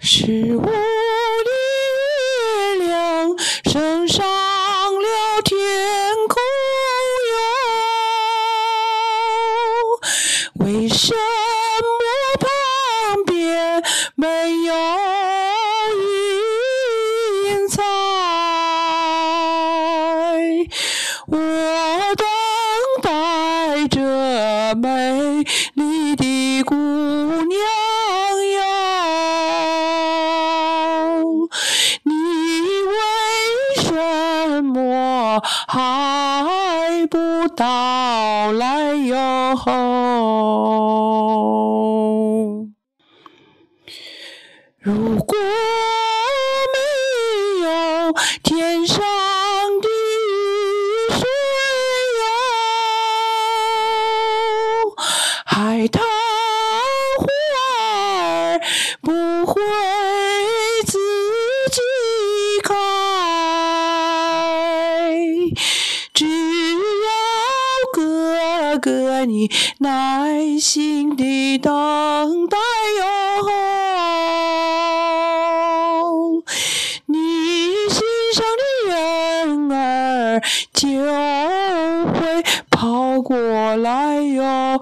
十五的月亮升上了天空哟，为什么旁边没有云彩？我等待着美丽的姑还不到来哟？如果没有天上的雨水哟，海棠花儿不会哥你耐心地等待哟。你心上的人儿就会跑过来哟。